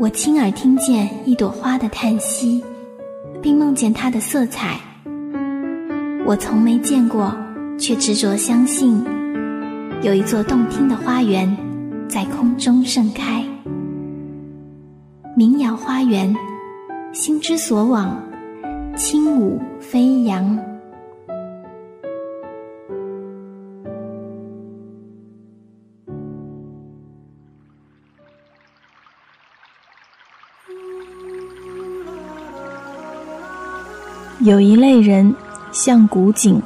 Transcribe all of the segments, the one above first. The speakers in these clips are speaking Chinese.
我亲耳听见一朵花的叹息，并梦见它的色彩。我从没见过，却执着相信，有一座动听的花园在空中盛开。民谣花园，心之所往，轻舞飞扬。有一类人，像古井，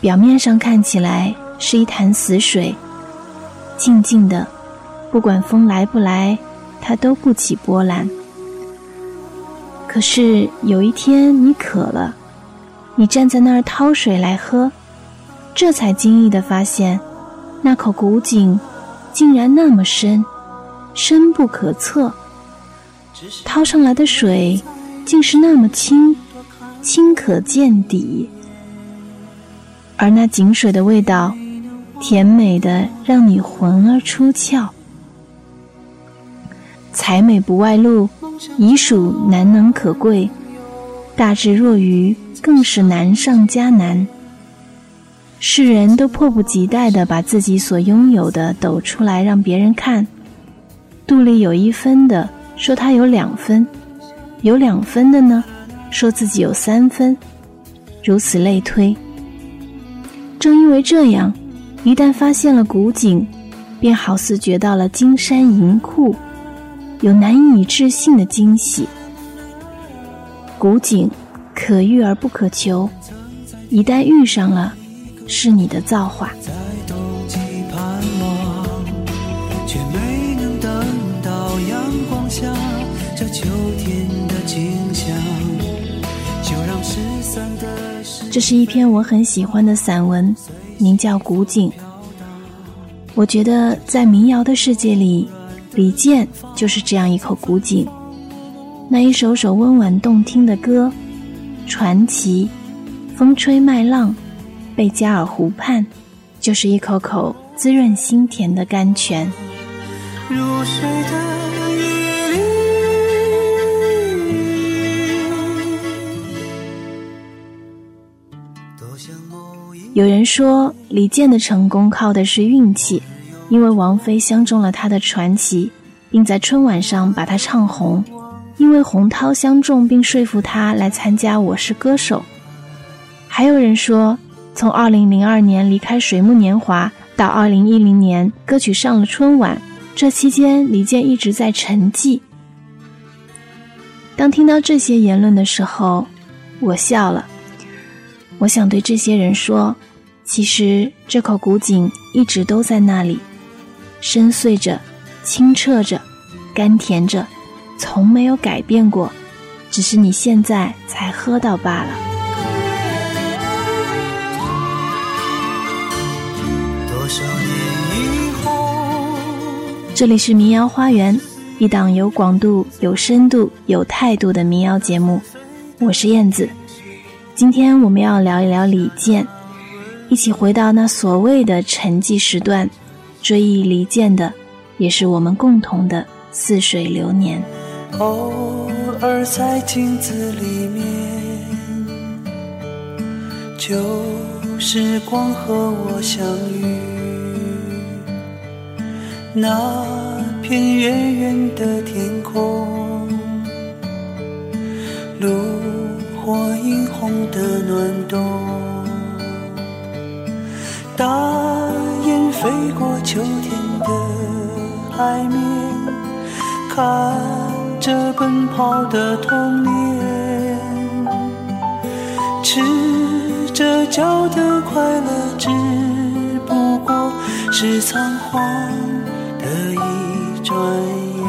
表面上看起来是一潭死水，静静的，不管风来不来，它都不起波澜。可是有一天你渴了，你站在那儿掏水来喝，这才惊异的发现，那口古井竟然那么深，深不可测，掏上来的水竟是那么清。清可见底，而那井水的味道，甜美的让你魂儿出窍。才美不外露，已属难能可贵；大智若愚，更是难上加难。世人都迫不及待地把自己所拥有的抖出来让别人看。肚里有一分的说他有两分，有两分的呢？说自己有三分，如此类推。正因为这样，一旦发现了古井，便好似掘到了金山银库，有难以置信的惊喜。古井可遇而不可求，一旦遇上了，是你的造化。这是一篇我很喜欢的散文，名叫《古井》。我觉得在民谣的世界里，李健就是这样一口古井。那一首首温婉动听的歌，《传奇》《风吹麦浪》《贝加尔湖畔》，就是一口口滋润心田的甘泉。如水的有人说李健的成功靠的是运气，因为王菲相中了他的传奇，并在春晚上把他唱红；因为洪涛相中并说服他来参加《我是歌手》。还有人说，从2002年离开水木年华到2010年歌曲上了春晚，这期间李健一直在沉寂。当听到这些言论的时候，我笑了。我想对这些人说，其实这口古井一直都在那里，深邃着，清澈着，甘甜着，从没有改变过，只是你现在才喝到罢了。多少年以后，这里是民谣花园，一档有广度、有深度、有态度的民谣节目，我是燕子。今天我们要聊一聊李健，一起回到那所谓的沉寂时段，追忆李健的，也是我们共同的似水流年。偶尔在镜子里面，旧时光和我相遇，那片远远的天空，路。火映红的暖冬，大雁飞过秋天的海面，看着奔跑的童年，赤着脚的快乐，只不过是仓皇的一转眼。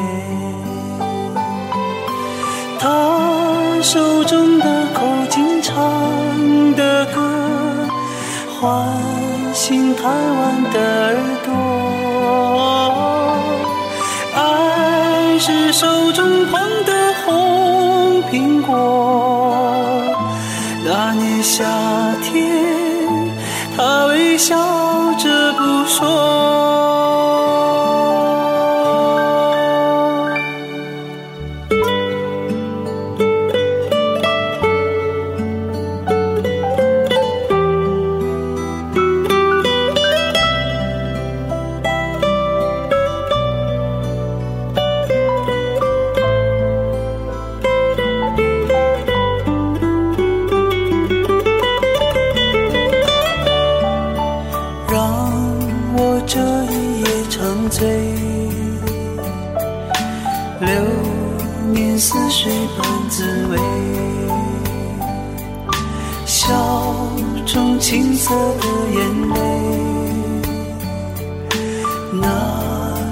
他手中的口琴。唱的歌，唤醒台湾的耳朵。爱是手中捧的红苹果。那年夏天，他微笑着不说。流年似水般滋味，笑中青涩的眼泪，那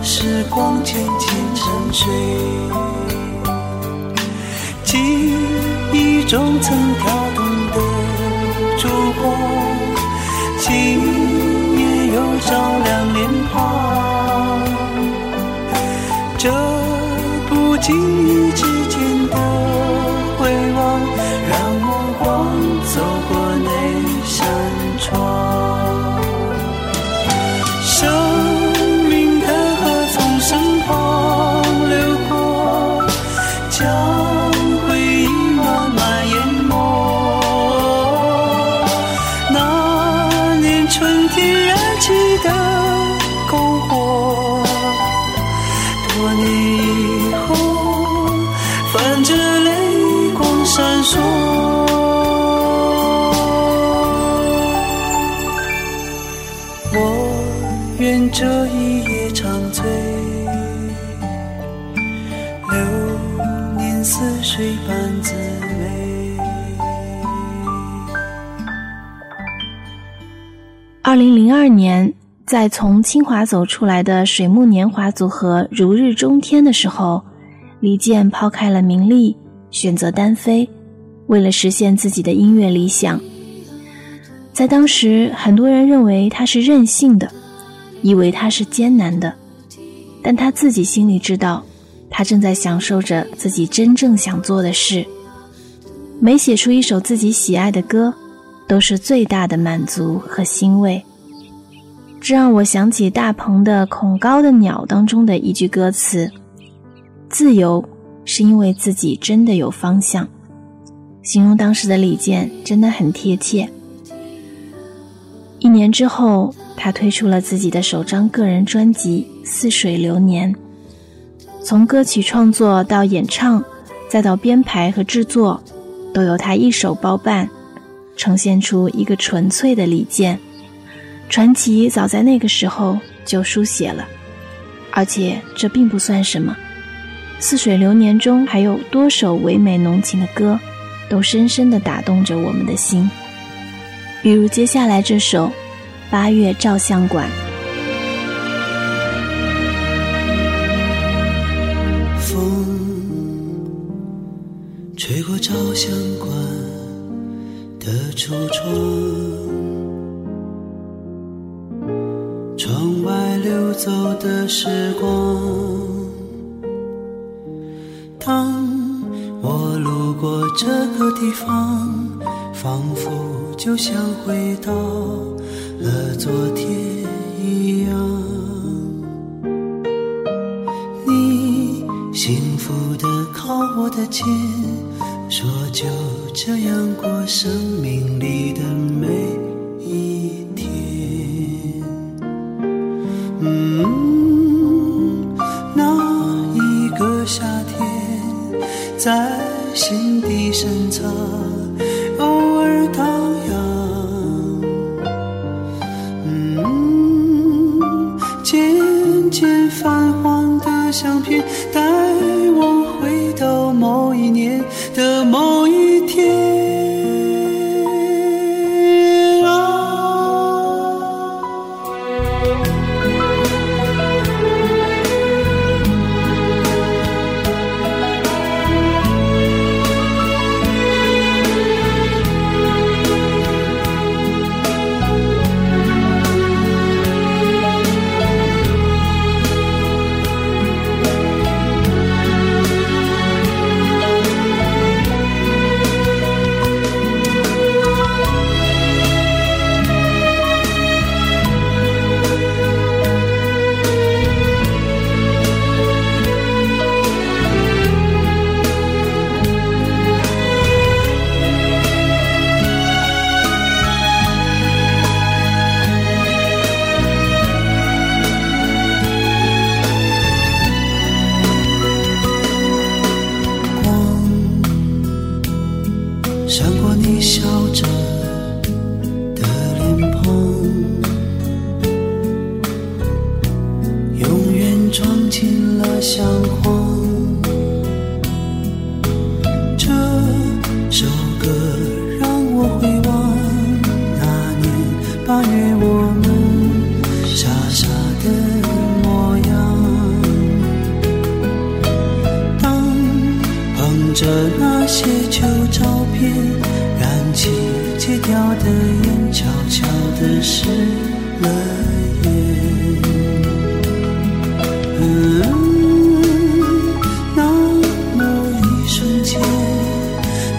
时光渐渐沉睡，记忆中曾跳动的烛光，今夜。又照亮脸庞，记忆之间的回望，让目光走过。那扇窗。生命的河从身旁流过，将回忆慢慢淹没。那年春天。记得二零零二年，在从清华走出来的水木年华组合如日中天的时候，李健抛开了名利，选择单飞，为了实现自己的音乐理想。在当时，很多人认为他是任性的，以为他是艰难的，但他自己心里知道，他正在享受着自己真正想做的事。每写出一首自己喜爱的歌。都是最大的满足和欣慰。这让我想起大鹏的《恐高的鸟》当中的一句歌词：“自由是因为自己真的有方向。”形容当时的李健真的很贴切。一年之后，他推出了自己的首张个人专辑《似水流年》，从歌曲创作到演唱，再到编排和制作，都由他一手包办。呈现出一个纯粹的李健，传奇早在那个时候就书写了，而且这并不算什么。似水流年中还有多首唯美浓情的歌，都深深地打动着我们的心。比如接下来这首《八月照相馆》。风吹过照相馆。的橱窗，窗外流走的时光。当我路过这个地方，仿佛就像回到了昨天一样。你幸福的靠我的肩。这样过生命里的每一天，嗯，那一个夏天在心底深藏，偶尔荡漾，嗯，渐渐泛黄的相片带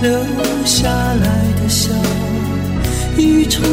留下来的笑，已成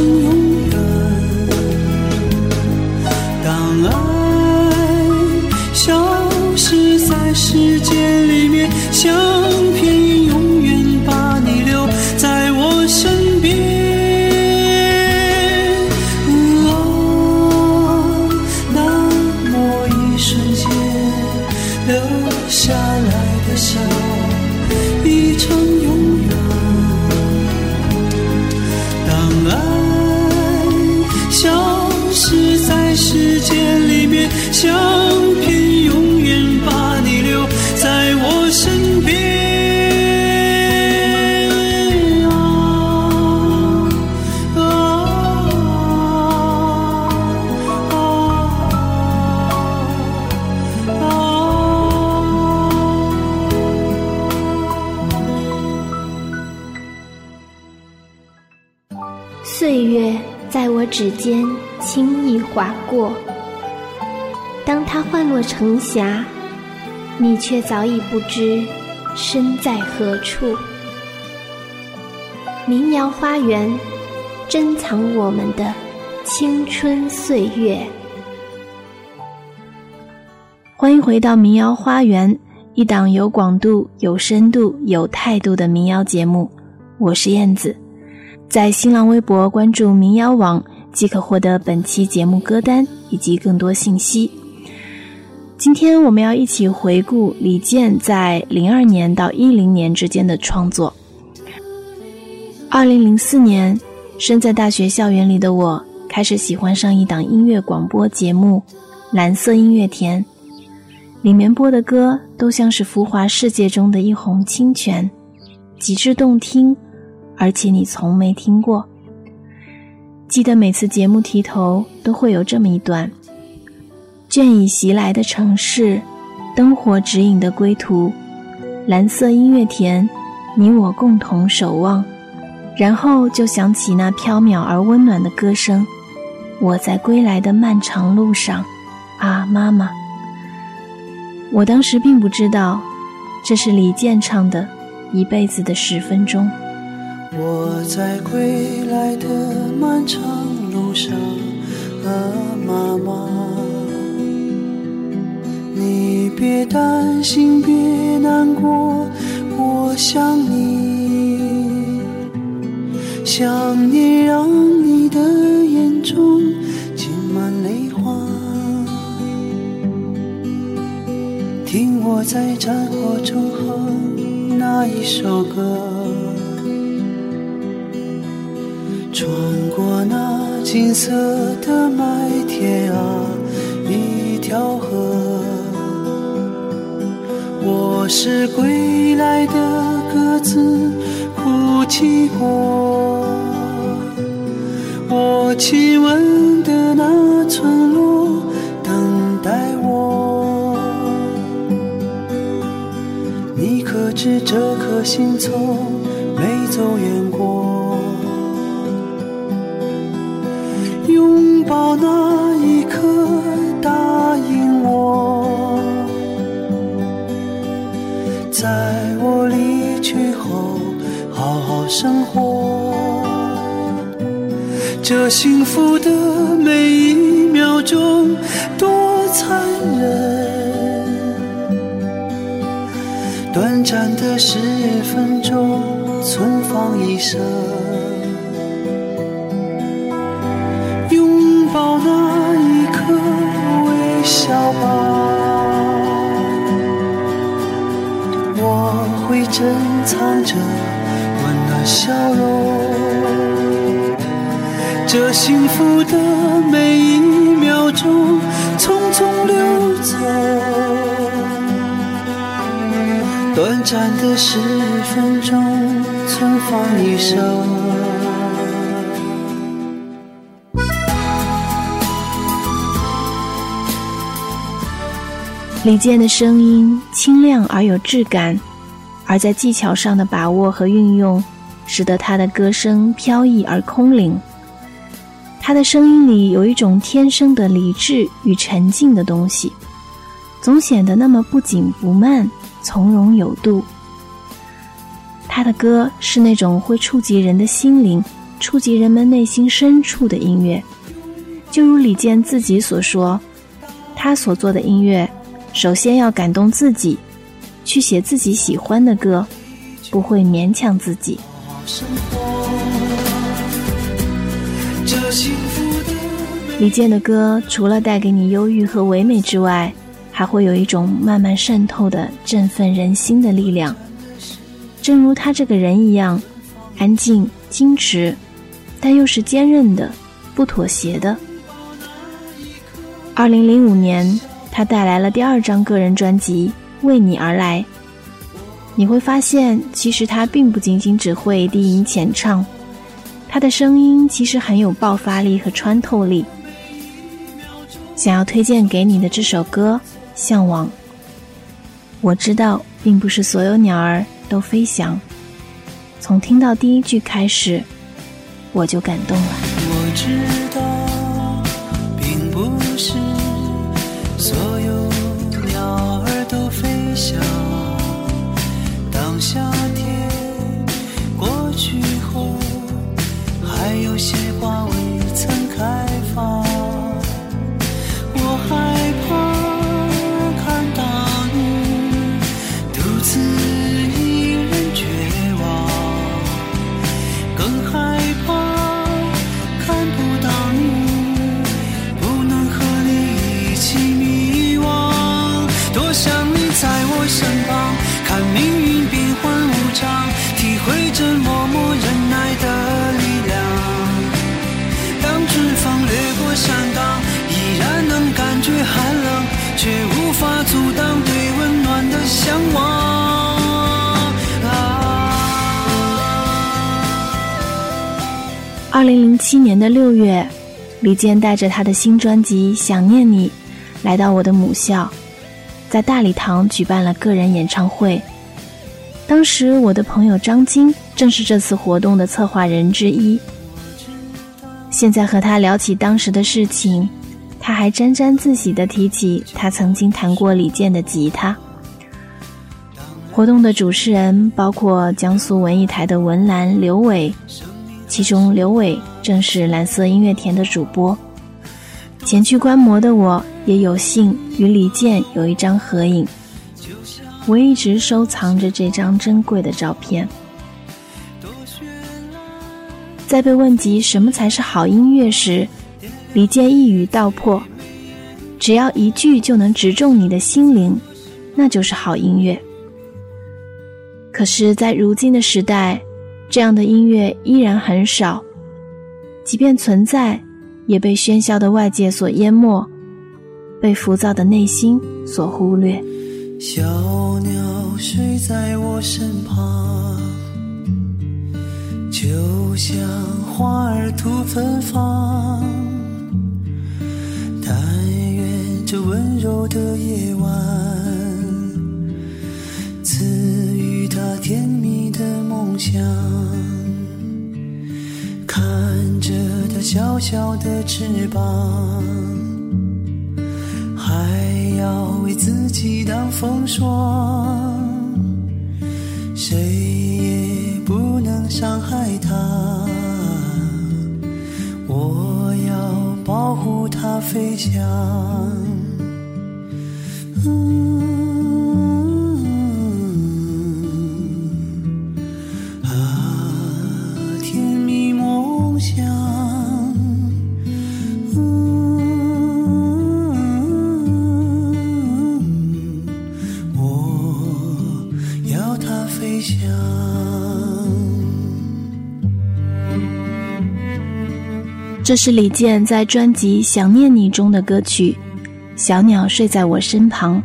岁月在我指尖轻易划过，当它幻落成霞，你却早已不知身在何处。民谣花园，珍藏我们的青春岁月。欢迎回到民谣花园，一档有广度、有深度、有态度的民谣节目。我是燕子，在新浪微博关注“民谣网”即可获得本期节目歌单以及更多信息。今天我们要一起回顾李健在零二年到一零年之间的创作。二零零四年，身在大学校园里的我，开始喜欢上一档音乐广播节目《蓝色音乐田》。里面播的歌都像是浮华世界中的一泓清泉，极致动听，而且你从没听过。记得每次节目题头都会有这么一段：倦意袭来的城市，灯火指引的归途，蓝色音乐田，你我共同守望。然后就响起那飘渺而温暖的歌声：我在归来的漫长路上，啊，妈妈。我当时并不知道，这是李健唱的《一辈子的十分钟》。我在归来的漫长路上，啊，妈妈，你别担心，别难过，我想你，想念让你的眼中浸满泪花。听我在战火中哼那一首歌，穿过那金色的麦田啊，一条河。我是归来的鸽子，哭泣过。我亲吻的那村落，等待我。你可知这颗心从没走远过？抱那一刻，答应我，在我离去后好好生活。这幸福的每一秒钟多残忍，短暂的十分钟，存放一生。笑吧，我会珍藏着温暖笑容。这幸福的每一秒钟，匆匆流走，短暂的十分钟，存放一生。李健的声音清亮而有质感，而在技巧上的把握和运用，使得他的歌声飘逸而空灵。他的声音里有一种天生的理智与沉静的东西，总显得那么不紧不慢、从容有度。他的歌是那种会触及人的心灵、触及人们内心深处的音乐，就如李健自己所说，他所做的音乐。首先要感动自己，去写自己喜欢的歌，不会勉强自己。李健的歌除了带给你忧郁和唯美之外，还会有一种慢慢渗透的振奋人心的力量。正如他这个人一样，安静、矜持，但又是坚韧的，不妥协的。二零零五年。他带来了第二张个人专辑《为你而来》，你会发现，其实他并不仅仅只会低吟浅唱，他的声音其实很有爆发力和穿透力。想要推荐给你的这首歌《向往》，我知道，并不是所有鸟儿都飞翔。从听到第一句开始，我就感动了。我知道，并不是。所有鸟儿都飞翔。当夏天过去后，还有些花未曾开放。的六月，李健带着他的新专辑《想念你》，来到我的母校。在大礼堂举办了个人演唱会，当时我的朋友张晶正是这次活动的策划人之一。现在和他聊起当时的事情，他还沾沾自喜地提起他曾经弹过李健的吉他。活动的主持人包括江苏文艺台的文澜、刘伟，其中刘伟正是蓝色音乐田的主播。前去观摩的我。也有幸与李健有一张合影，我一直收藏着这张珍贵的照片。在被问及什么才是好音乐时，李健一语道破：只要一句就能直中你的心灵，那就是好音乐。可是，在如今的时代，这样的音乐依然很少，即便存在，也被喧嚣的外界所淹没。被浮躁的内心所忽略。小鸟睡在我身旁，就像花儿吐芬芳。但愿这温柔的夜晚，赐予他甜蜜的梦想。着它小小的翅膀。还要为自己挡风霜，谁也不能伤害它。我要保护它飞翔。嗯飞翔。这是李健在专辑《想念你》中的歌曲《小鸟睡在我身旁，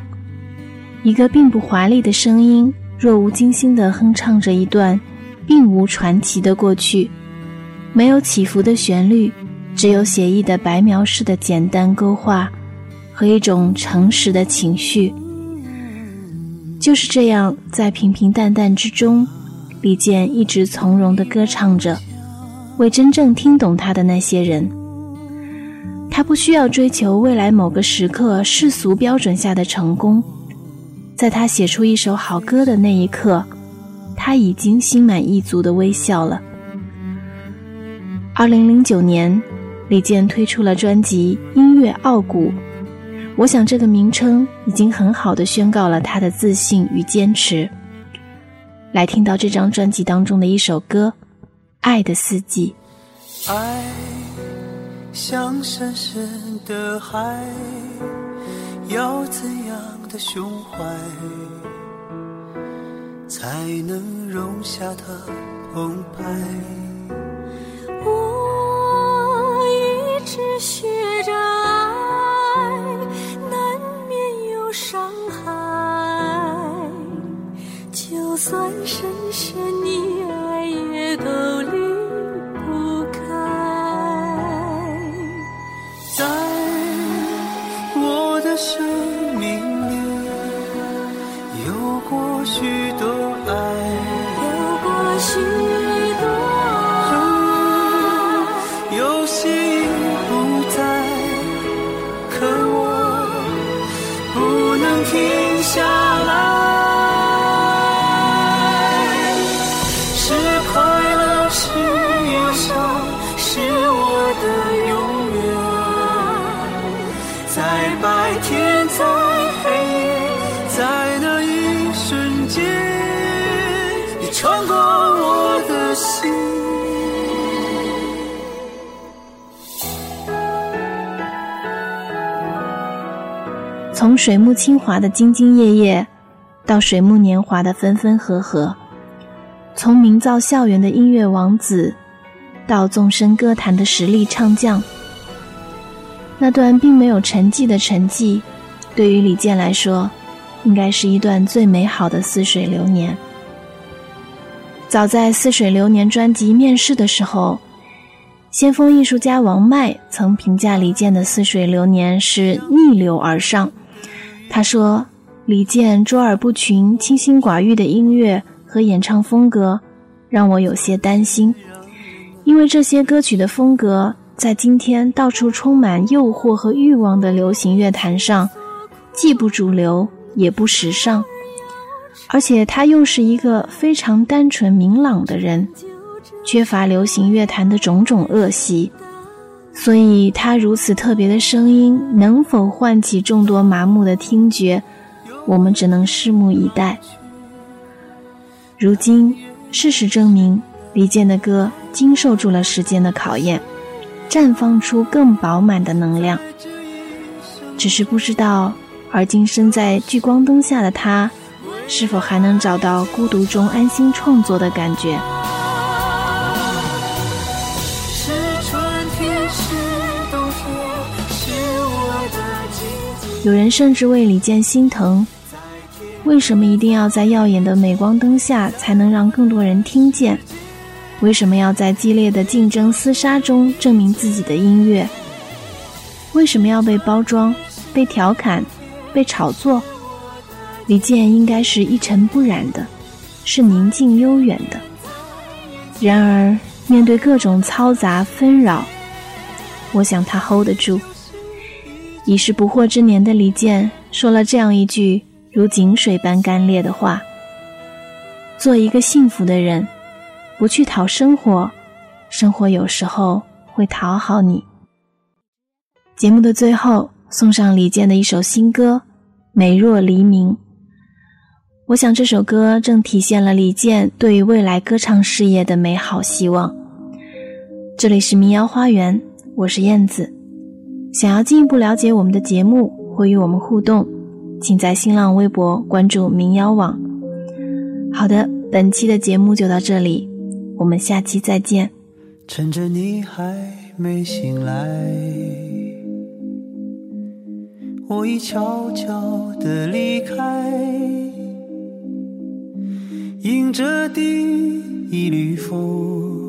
一个并不华丽的声音，若无精心地哼唱着一段并无传奇的过去，没有起伏的旋律，只有写意的白描式的简单勾画和一种诚实的情绪。就是这样，在平平淡淡之中，李健一直从容地歌唱着，为真正听懂他的那些人。他不需要追求未来某个时刻世俗标准下的成功，在他写出一首好歌的那一刻，他已经心满意足的微笑了。二零零九年，李健推出了专辑《音乐傲骨》，我想这个名称已经很好的宣告了他的自信与坚持。来听到这张专辑当中的一首歌，《爱的四季》。爱。像深深的海，要怎样的胸怀，才能容下它澎湃？我一直学着算深深的爱也都离不开在我的生命里有过许多爱有过许多有些已不在可我不能停下水木清华的兢兢业业，到水木年华的分分合合；从名噪校园的音乐王子，到纵身歌坛的实力唱将。那段并没有沉寂的沉寂，对于李健来说，应该是一段最美好的似水流年。早在《似水流年》专辑面世的时候，先锋艺术家王麦曾评价李健的《似水流年》是逆流而上。他说：“李健卓尔不群、清心寡欲的音乐和演唱风格，让我有些担心，因为这些歌曲的风格在今天到处充满诱惑和欲望的流行乐坛上，既不主流也不时尚，而且他又是一个非常单纯明朗的人，缺乏流行乐坛的种种恶习。”所以，他如此特别的声音能否唤起众多麻木的听觉，我们只能拭目以待。如今，事实证明，李健的歌经受住了时间的考验，绽放出更饱满的能量。只是不知道，而今身在聚光灯下的他，是否还能找到孤独中安心创作的感觉。有人甚至为李健心疼，为什么一定要在耀眼的镁光灯下才能让更多人听见？为什么要在激烈的竞争厮杀中证明自己的音乐？为什么要被包装、被调侃、被炒作？李健应该是一尘不染的，是宁静悠远的。然而，面对各种嘈杂纷扰，我想他 hold 得住。已是不惑之年的李健说了这样一句如井水般干裂的话：“做一个幸福的人，不去讨生活，生活有时候会讨好你。”节目的最后，送上李健的一首新歌《美若黎明》。我想这首歌正体现了李健对于未来歌唱事业的美好希望。这里是民谣花园，我是燕子。想要进一步了解我们的节目或与我们互动，请在新浪微博关注“民谣网”。好的，本期的节目就到这里，我们下期再见。趁着你还没醒来，我已悄悄地离开，迎着第一缕风，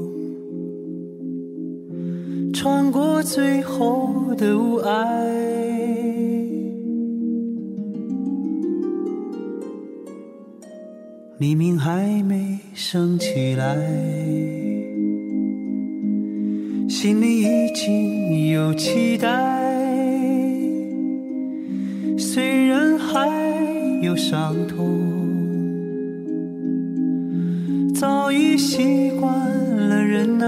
穿过最后的雾霭。黎明还没升起来，心里已经有期待。虽然还有伤痛，早已习惯了忍耐。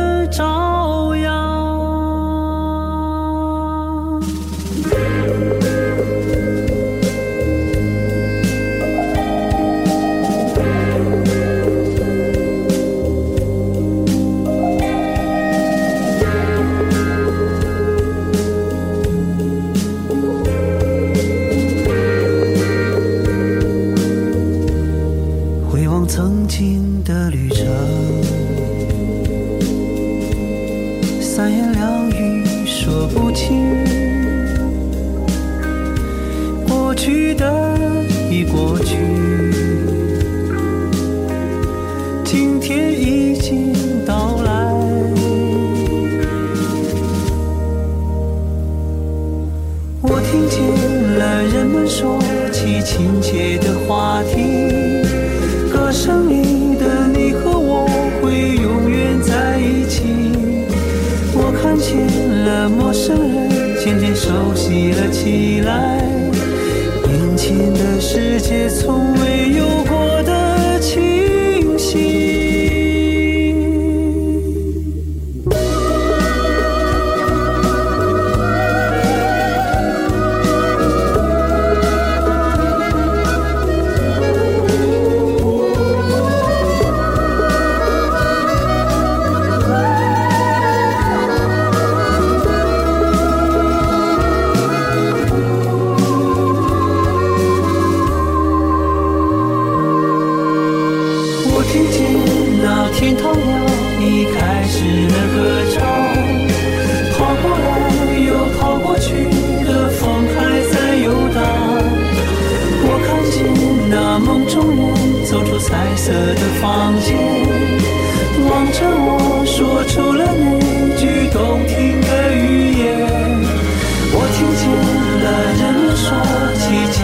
默默